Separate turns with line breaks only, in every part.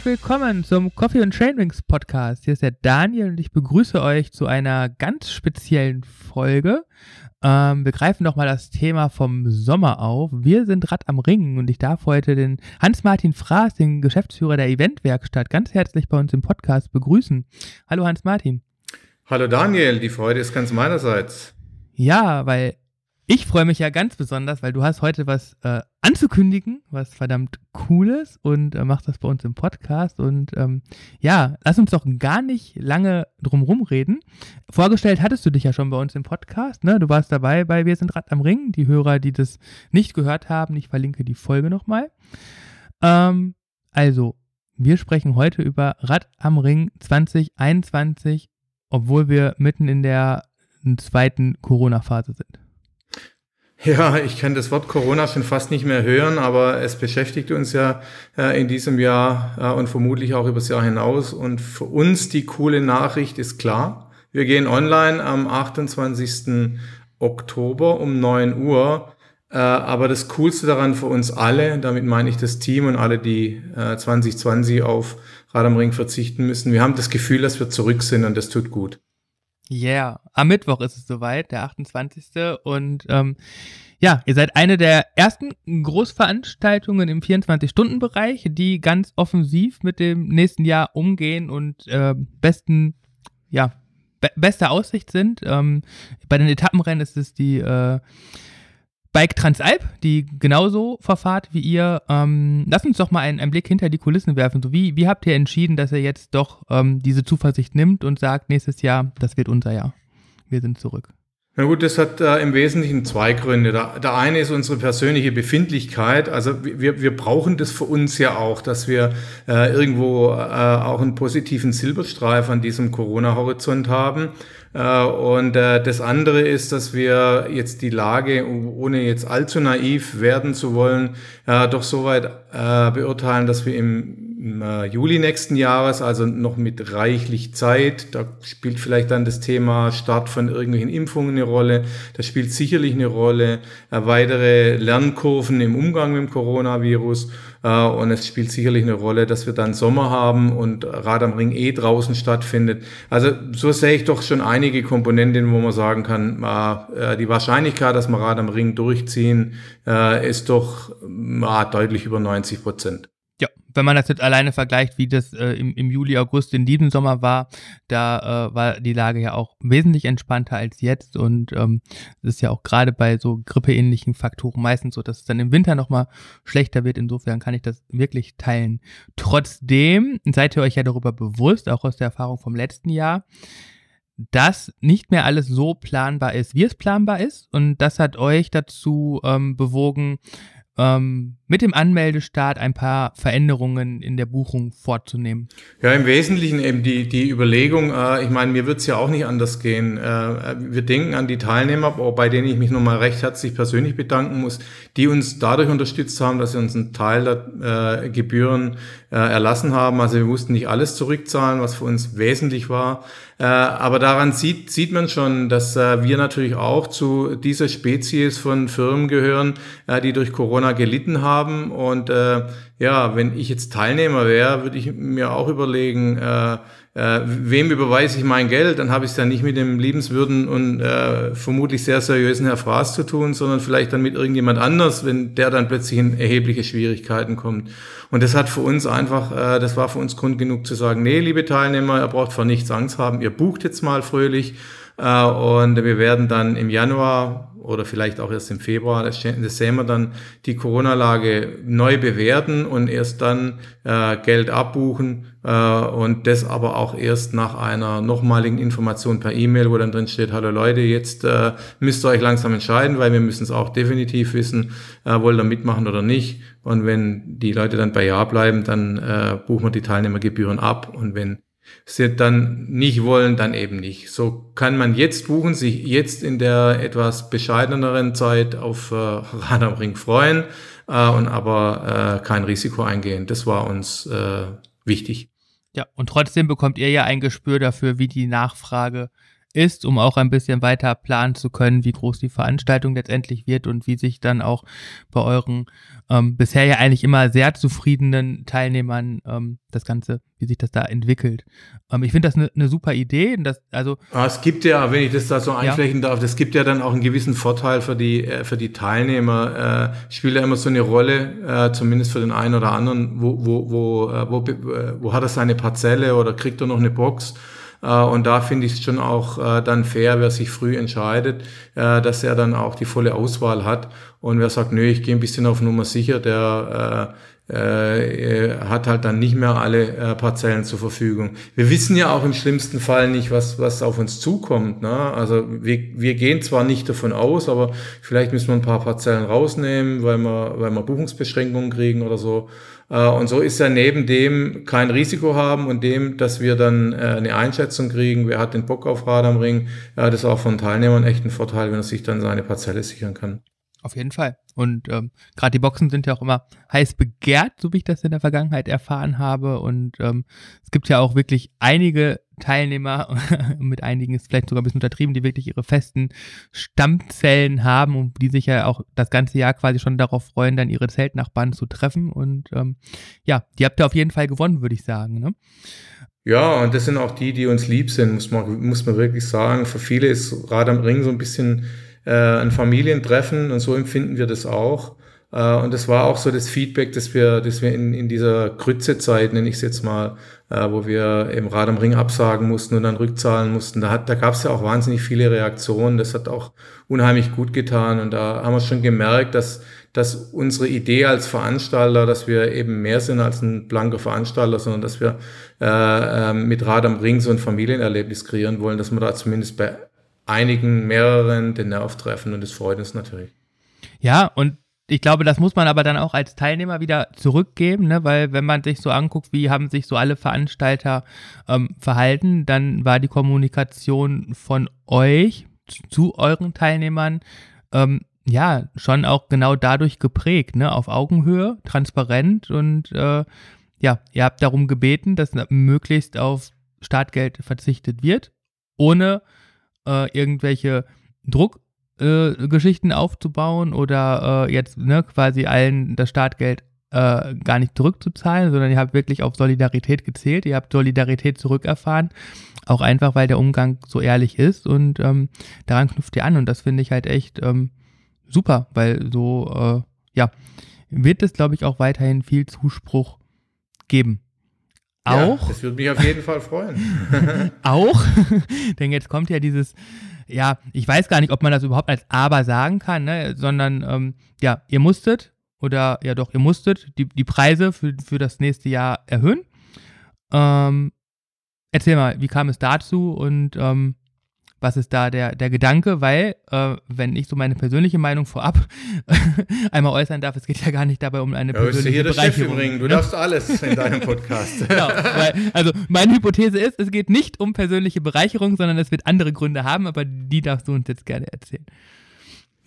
Herzlich willkommen zum Coffee und Trainwings Podcast. Hier ist der Daniel und ich begrüße euch zu einer ganz speziellen Folge. Ähm, wir greifen nochmal das Thema vom Sommer auf. Wir sind Rad am Ring und ich darf heute den Hans-Martin Fraß, den Geschäftsführer der Eventwerkstatt, ganz herzlich bei uns im Podcast begrüßen. Hallo Hans-Martin.
Hallo Daniel, die Freude ist ganz meinerseits.
Ja, weil ich freue mich ja ganz besonders, weil du hast heute was äh, anzukündigen, was verdammt cooles und äh, machst das bei uns im Podcast. Und ähm, ja, lass uns doch gar nicht lange drumherum reden. Vorgestellt hattest du dich ja schon bei uns im Podcast, ne? Du warst dabei bei Wir sind Rad am Ring. Die Hörer, die das nicht gehört haben, ich verlinke die Folge nochmal. Ähm, also, wir sprechen heute über Rad am Ring 2021, obwohl wir mitten in der zweiten Corona-Phase sind.
Ja, ich kann das Wort Corona schon fast nicht mehr hören, aber es beschäftigt uns ja äh, in diesem Jahr äh, und vermutlich auch übers Jahr hinaus. Und für uns die coole Nachricht ist klar. Wir gehen online am 28. Oktober um 9 Uhr. Äh, aber das Coolste daran für uns alle, damit meine ich das Team und alle, die 2020 auf Rad am Ring verzichten müssen, wir haben das Gefühl, dass wir zurück sind und das tut gut.
Yeah, am Mittwoch ist es soweit, der 28. Und ähm, ja, ihr seid eine der ersten Großveranstaltungen im 24-Stunden-Bereich, die ganz offensiv mit dem nächsten Jahr umgehen und äh, besten, ja, be beste Aussicht sind. Ähm, bei den Etappenrennen ist es die äh, Bike Transalp, die genauso verfahrt wie ihr. Ähm, lass uns doch mal einen, einen, Blick hinter die Kulissen werfen. So wie, wie habt ihr entschieden, dass ihr jetzt doch ähm, diese Zuversicht nimmt und sagt, nächstes Jahr, das wird unser Jahr. Wir sind zurück.
Na gut, das hat äh, im Wesentlichen zwei Gründe. Der, der eine ist unsere persönliche Befindlichkeit. Also wir, wir brauchen das für uns ja auch, dass wir äh, irgendwo äh, auch einen positiven Silberstreif an diesem Corona-Horizont haben. Äh, und äh, das andere ist, dass wir jetzt die Lage, ohne jetzt allzu naiv werden zu wollen, äh, doch soweit beurteilen, dass wir im im äh, Juli nächsten Jahres, also noch mit reichlich Zeit. Da spielt vielleicht dann das Thema Start von irgendwelchen Impfungen eine Rolle. Das spielt sicherlich eine Rolle. Äh, weitere Lernkurven im Umgang mit dem Coronavirus. Äh, und es spielt sicherlich eine Rolle, dass wir dann Sommer haben und Rad am Ring eh draußen stattfindet. Also so sehe ich doch schon einige Komponenten, wo man sagen kann, die Wahrscheinlichkeit, dass wir Rad am Ring durchziehen, ist doch deutlich über 90 Prozent
wenn man das jetzt alleine vergleicht, wie das äh, im, im Juli, August in diesem Sommer war, da äh, war die Lage ja auch wesentlich entspannter als jetzt und ähm, es ist ja auch gerade bei so grippeähnlichen Faktoren meistens so, dass es dann im Winter nochmal schlechter wird. Insofern kann ich das wirklich teilen. Trotzdem seid ihr euch ja darüber bewusst, auch aus der Erfahrung vom letzten Jahr, dass nicht mehr alles so planbar ist, wie es planbar ist. Und das hat euch dazu ähm, bewogen, ähm, mit dem Anmeldestart ein paar Veränderungen in der Buchung vorzunehmen?
Ja, im Wesentlichen eben die, die Überlegung, äh, ich meine, mir wird es ja auch nicht anders gehen. Äh, wir denken an die Teilnehmer, bei denen ich mich nochmal recht herzlich persönlich bedanken muss, die uns dadurch unterstützt haben, dass sie uns einen Teil der äh, Gebühren äh, erlassen haben. Also wir mussten nicht alles zurückzahlen, was für uns wesentlich war. Äh, aber daran sieht, sieht man schon, dass äh, wir natürlich auch zu dieser Spezies von Firmen gehören, die durch Corona gelitten haben. Und äh, ja, wenn ich jetzt Teilnehmer wäre, würde ich mir auch überlegen, äh, äh, wem überweise ich mein Geld, dann habe ich es ja nicht mit dem liebenswürden und äh, vermutlich sehr seriösen Herr Fraß zu tun, sondern vielleicht dann mit irgendjemand anders, wenn der dann plötzlich in erhebliche Schwierigkeiten kommt. Und das hat für uns einfach, äh, das war für uns Grund genug zu sagen, nee, liebe Teilnehmer, ihr braucht vor nichts Angst haben, ihr bucht jetzt mal fröhlich und wir werden dann im Januar oder vielleicht auch erst im Februar, das, das sehen wir dann, die Corona-Lage neu bewerten und erst dann äh, Geld abbuchen äh, und das aber auch erst nach einer nochmaligen Information per E-Mail, wo dann drin steht, hallo Leute, jetzt äh, müsst ihr euch langsam entscheiden, weil wir müssen es auch definitiv wissen, äh, wollt ihr mitmachen oder nicht. Und wenn die Leute dann bei Ja bleiben, dann äh, buchen wir die Teilnehmergebühren ab und wenn sie dann nicht wollen, dann eben nicht. So kann man jetzt buchen, sich jetzt in der etwas bescheideneren Zeit auf äh, Rad am Ring freuen äh, und aber äh, kein Risiko eingehen. Das war uns äh, wichtig.
Ja, und trotzdem bekommt ihr ja ein Gespür dafür, wie die Nachfrage ist, um auch ein bisschen weiter planen zu können, wie groß die Veranstaltung letztendlich wird und wie sich dann auch bei euren ähm, bisher ja eigentlich immer sehr zufriedenen Teilnehmern ähm, das Ganze, wie sich das da entwickelt. Ähm, ich finde das eine ne super Idee. Das, also
ah, es gibt ja, wenn ich das da so einflächen ja. darf, das gibt ja dann auch einen gewissen Vorteil für die, äh, für die Teilnehmer. Äh, spielt ja immer so eine Rolle, äh, zumindest für den einen oder anderen, wo, wo, wo, äh, wo, äh, wo hat er seine Parzelle oder kriegt er noch eine Box? Äh, und da finde ich es schon auch äh, dann fair, wer sich früh entscheidet, äh, dass er dann auch die volle Auswahl hat. Und wer sagt, nö, ich gehe ein bisschen auf Nummer sicher, der äh, hat halt dann nicht mehr alle äh, Parzellen zur Verfügung. Wir wissen ja auch im schlimmsten Fall nicht, was, was auf uns zukommt. Ne? Also wir, wir gehen zwar nicht davon aus, aber vielleicht müssen wir ein paar Parzellen rausnehmen, weil wir, weil wir Buchungsbeschränkungen kriegen oder so. Äh, und so ist ja neben dem kein Risiko haben und dem, dass wir dann äh, eine Einschätzung kriegen, wer hat den Bock auf Rad am Ring, ja, das ist auch von Teilnehmern echt ein Vorteil, wenn er sich dann seine Parzelle sichern kann.
Auf jeden Fall. Und ähm, gerade die Boxen sind ja auch immer heiß begehrt, so wie ich das in der Vergangenheit erfahren habe. Und ähm, es gibt ja auch wirklich einige Teilnehmer, mit einigen ist vielleicht sogar ein bisschen untertrieben, die wirklich ihre festen Stammzellen haben und die sich ja auch das ganze Jahr quasi schon darauf freuen, dann ihre Zeltnachbarn zu treffen. Und ähm, ja, die habt ihr auf jeden Fall gewonnen, würde ich sagen. Ne?
Ja, und das sind auch die, die uns lieb sind, muss man, muss man wirklich sagen. Für viele ist Rad am Ring so ein bisschen äh, ein Familientreffen und so empfinden wir das auch. Äh, und das war auch so das Feedback, das wir, das wir in, in dieser Krützezeit, nenne ich es jetzt mal, äh, wo wir im Rad am Ring absagen mussten und dann rückzahlen mussten, da, hat, da gab es ja auch wahnsinnig viele Reaktionen. Das hat auch unheimlich gut getan. Und da haben wir schon gemerkt, dass, dass unsere Idee als Veranstalter, dass wir eben mehr sind als ein blanker Veranstalter, sondern dass wir äh, äh, mit Rad am Ring so ein Familienerlebnis kreieren wollen, dass wir da zumindest bei einigen, mehreren den Nerv treffen und das freut uns natürlich.
Ja, und ich glaube, das muss man aber dann auch als Teilnehmer wieder zurückgeben, ne? weil wenn man sich so anguckt, wie haben sich so alle Veranstalter ähm, verhalten, dann war die Kommunikation von euch zu euren Teilnehmern ähm, ja schon auch genau dadurch geprägt, ne? auf Augenhöhe, transparent und äh, ja, ihr habt darum gebeten, dass möglichst auf Startgeld verzichtet wird, ohne äh, irgendwelche Druckgeschichten äh, aufzubauen oder äh, jetzt ne, quasi allen das Startgeld äh, gar nicht zurückzuzahlen, sondern ihr habt wirklich auf Solidarität gezählt, ihr habt Solidarität zurückerfahren, auch einfach, weil der Umgang so ehrlich ist und ähm, daran knüpft ihr an und das finde ich halt echt ähm, super, weil so, äh, ja, wird es, glaube ich, auch weiterhin viel Zuspruch geben. Auch. Ja,
das würde mich auf jeden Fall freuen.
auch, denn jetzt kommt ja dieses, ja, ich weiß gar nicht, ob man das überhaupt als Aber sagen kann, ne? sondern ähm, ja, ihr musstet oder ja doch, ihr musstet die, die Preise für, für das nächste Jahr erhöhen. Ähm, erzähl mal, wie kam es dazu und ähm, was ist da der, der Gedanke, weil, äh, wenn ich so meine persönliche Meinung vorab einmal äußern darf, es geht ja gar nicht dabei um eine ja, persönliche hier Bereicherung.
Das du darfst alles in deinem Podcast.
genau, weil, also meine Hypothese ist, es geht nicht um persönliche Bereicherung, sondern es wird andere Gründe haben, aber die darfst du uns jetzt gerne erzählen.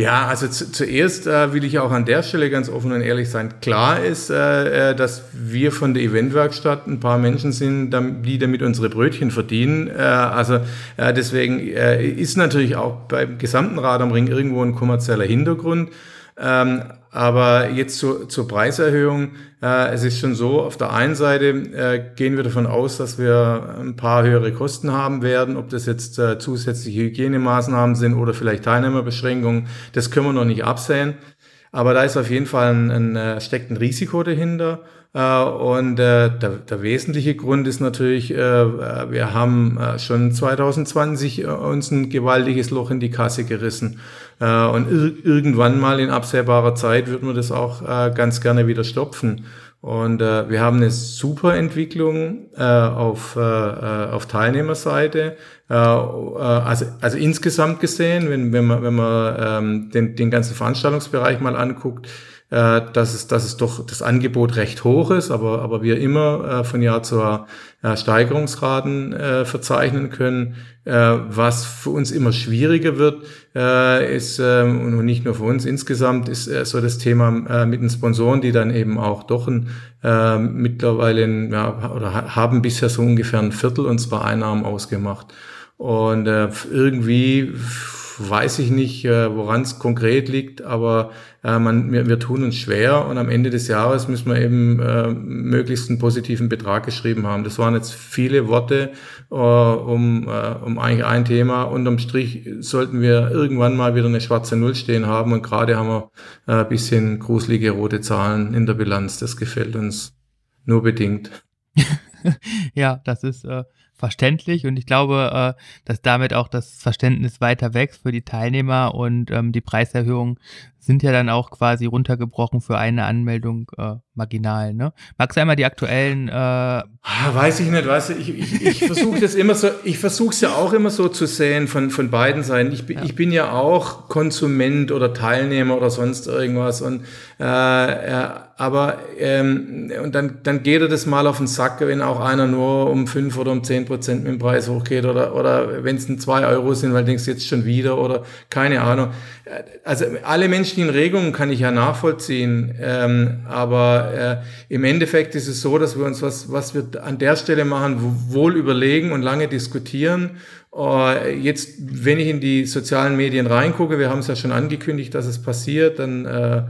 Ja, also zu, zuerst äh, will ich auch an der Stelle ganz offen und ehrlich sein. Klar ist, äh, äh dass wir von der Eventwerkstatt ein paar Menschen sind, die damit unsere Brötchen verdienen. Äh, also äh, deswegen äh, ist natürlich auch beim gesamten Rad am Ring irgendwo ein kommerzieller Hintergrund. Ähm, aber jetzt zur, zur Preiserhöhung. Äh, es ist schon so, auf der einen Seite äh, gehen wir davon aus, dass wir ein paar höhere Kosten haben werden. Ob das jetzt äh, zusätzliche Hygienemaßnahmen sind oder vielleicht Teilnehmerbeschränkungen, das können wir noch nicht absehen. Aber da ist auf jeden Fall ein, ein, äh, steckt ein Risiko dahinter. Äh, und äh, der, der wesentliche Grund ist natürlich, äh, wir haben schon 2020 uns ein gewaltiges Loch in die Kasse gerissen. Und irgendwann mal in absehbarer Zeit wird man das auch ganz gerne wieder stopfen. Und wir haben eine super Entwicklung auf, auf Teilnehmerseite. Also, also insgesamt gesehen, wenn, wenn man, wenn man ähm, den, den ganzen Veranstaltungsbereich mal anguckt, äh, dass, es, dass es doch das Angebot recht hoch ist, aber, aber wir immer äh, von Jahr zu Jahr äh, Steigerungsraten äh, verzeichnen können. Äh, was für uns immer schwieriger wird, äh, ist, äh, und nicht nur für uns insgesamt, ist äh, so das Thema äh, mit den Sponsoren, die dann eben auch doch ein, äh, mittlerweile, ja, oder haben bisher so ungefähr ein Viertel unserer Einnahmen ausgemacht. Und äh, irgendwie weiß ich nicht, äh, woran es konkret liegt, aber äh, man, wir, wir tun uns schwer und am Ende des Jahres müssen wir eben äh, möglichst einen positiven Betrag geschrieben haben. Das waren jetzt viele Worte äh, um, äh, um eigentlich ein Thema. Unterm Strich sollten wir irgendwann mal wieder eine schwarze Null stehen haben und gerade haben wir äh, bisschen gruselige rote Zahlen in der Bilanz. Das gefällt uns nur bedingt.
ja, das ist äh, verständlich und ich glaube, äh, dass damit auch das Verständnis weiter wächst für die Teilnehmer und ähm, die Preiserhöhungen sind ja dann auch quasi runtergebrochen für eine Anmeldung äh, marginal. Ne? Magst du einmal die aktuellen? Äh ah,
weiß ich nicht, weißt du, ich, ich, ich versuche das immer so, ich versuche es ja auch immer so zu sehen von, von beiden Seiten. Ich, ja. ich bin ja auch Konsument oder Teilnehmer oder sonst irgendwas und äh, äh, aber ähm, und dann, dann geht er das mal auf den Sack, wenn auch einer nur um fünf oder um zehn Prozent mit dem Preis hochgeht oder, oder wenn es ein zwei Euro sind, weil du jetzt schon wieder oder keine Ahnung. Also alle menschlichen Regungen kann ich ja nachvollziehen, ähm, aber äh, im Endeffekt ist es so, dass wir uns was, was wir an der Stelle machen, wohl überlegen und lange diskutieren. Uh, jetzt, wenn ich in die sozialen Medien reingucke, wir haben es ja schon angekündigt, dass es passiert, dann äh,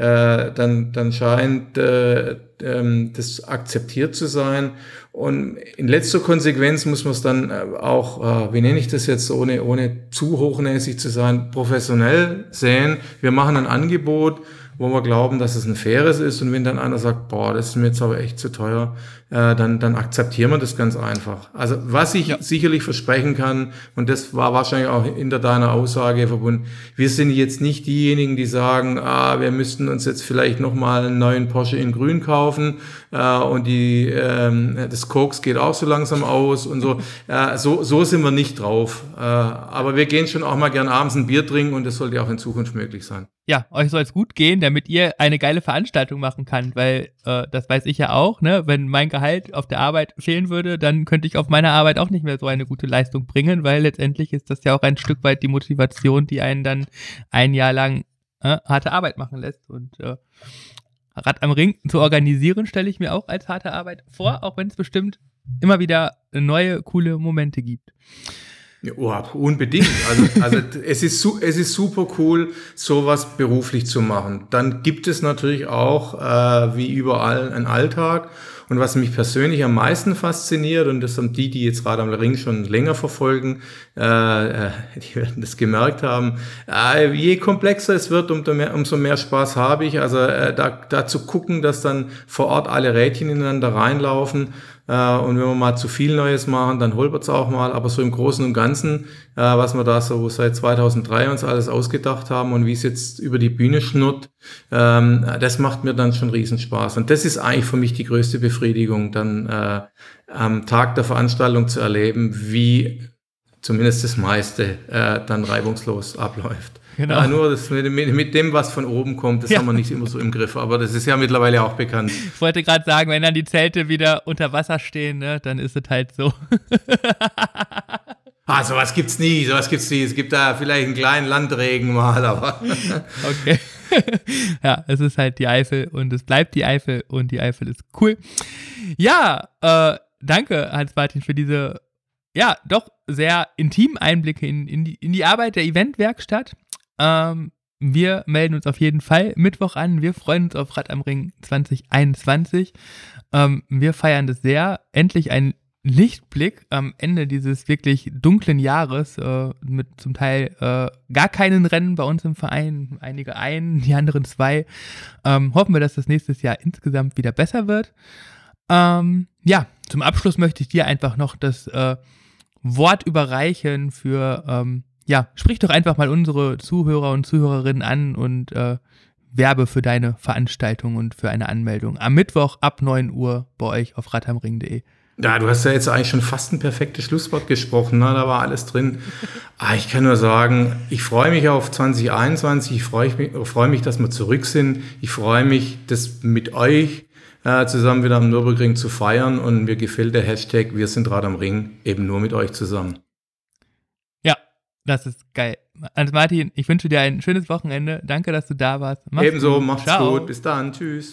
äh, dann, dann scheint äh, ähm, das akzeptiert zu sein. Und in letzter Konsequenz muss man es dann äh, auch, äh, wie nenne ich das jetzt, ohne, ohne zu hochnäsig zu sein, professionell sehen. Wir machen ein Angebot, wo wir glauben, dass es ein faires ist. Und wenn dann einer sagt, boah, das ist mir jetzt aber echt zu teuer, äh, dann, dann akzeptieren wir das ganz einfach. Also was ich ja. sicherlich versprechen kann, und das war wahrscheinlich auch hinter deiner Aussage verbunden, wir sind jetzt nicht diejenigen, die sagen, ah, wir müssten uns jetzt vielleicht nochmal einen neuen Porsche in grün kaufen äh, und die, ähm, das Koks geht auch so langsam aus und so. Äh, so. So sind wir nicht drauf. Äh, aber wir gehen schon auch mal gern abends ein Bier trinken und das sollte auch in Zukunft möglich sein
ja, euch soll es gut gehen, damit ihr eine geile Veranstaltung machen könnt, weil äh, das weiß ich ja auch, ne? Wenn mein Gehalt auf der Arbeit fehlen würde, dann könnte ich auf meiner Arbeit auch nicht mehr so eine gute Leistung bringen, weil letztendlich ist das ja auch ein Stück weit die Motivation, die einen dann ein Jahr lang äh, harte Arbeit machen lässt. Und äh, Rad am Ring zu organisieren, stelle ich mir auch als harte Arbeit vor, auch wenn es bestimmt immer wieder neue, coole Momente gibt.
Ja, oh, unbedingt. Also, also es, ist, es ist super cool, sowas beruflich zu machen. Dann gibt es natürlich auch, äh, wie überall, einen Alltag. Und was mich persönlich am meisten fasziniert, und das haben die, die jetzt gerade am Ring schon länger verfolgen, äh, äh, die werden das gemerkt haben, äh, je komplexer es wird, umso mehr, umso mehr Spaß habe ich. Also äh, da, da zu gucken, dass dann vor Ort alle Rädchen ineinander reinlaufen und wenn wir mal zu viel Neues machen, dann holpert es auch mal. Aber so im Großen und Ganzen, äh, was wir da so seit 2003 uns alles ausgedacht haben und wie es jetzt über die Bühne schnurrt, ähm, das macht mir dann schon Riesenspaß. Und das ist eigentlich für mich die größte Befriedigung, dann äh, am Tag der Veranstaltung zu erleben, wie zumindest das meiste äh, dann reibungslos abläuft. Genau. Ja, nur das mit, mit, dem, was von oben kommt, das ja. haben wir nicht immer so im Griff. Aber das ist ja mittlerweile auch bekannt.
Ich wollte gerade sagen, wenn dann die Zelte wieder unter Wasser stehen, ne, dann ist es halt so.
ah, sowas gibt's nie, sowas gibt's nie. Es gibt da vielleicht einen kleinen Landregen mal, aber.
okay. ja, es ist halt die Eifel und es bleibt die Eifel und die Eifel ist cool. Ja, äh, danke, Hans-Martin, für diese, ja, doch sehr intimen Einblicke in, in, die, in die Arbeit der Eventwerkstatt. Ähm, wir melden uns auf jeden Fall Mittwoch an. Wir freuen uns auf Rad am Ring 2021. Ähm, wir feiern das sehr. Endlich ein Lichtblick am Ende dieses wirklich dunklen Jahres äh, mit zum Teil äh, gar keinen Rennen bei uns im Verein, einige ein, die anderen zwei. Ähm, hoffen wir, dass das nächstes Jahr insgesamt wieder besser wird. Ähm, ja, zum Abschluss möchte ich dir einfach noch das äh, Wort überreichen für ähm, ja, sprich doch einfach mal unsere Zuhörer und Zuhörerinnen an und äh, werbe für deine Veranstaltung und für eine Anmeldung. Am Mittwoch ab 9 Uhr bei euch auf radhamring.de.
Ja, du hast ja jetzt eigentlich schon fast ein perfektes Schlusswort gesprochen, ne? da war alles drin. Ah, ich kann nur sagen, ich freue mich auf 2021, ich freue mich, freue mich, dass wir zurück sind. Ich freue mich, das mit euch äh, zusammen wieder am Nürburgring zu feiern und mir gefällt der Hashtag Wir sind Rad am Ring eben nur mit euch zusammen.
Das ist geil. Also Martin, ich wünsche dir ein schönes Wochenende. Danke, dass du da warst.
Mach's Ebenso, gut. macht's Ciao. gut. Bis dann. Tschüss.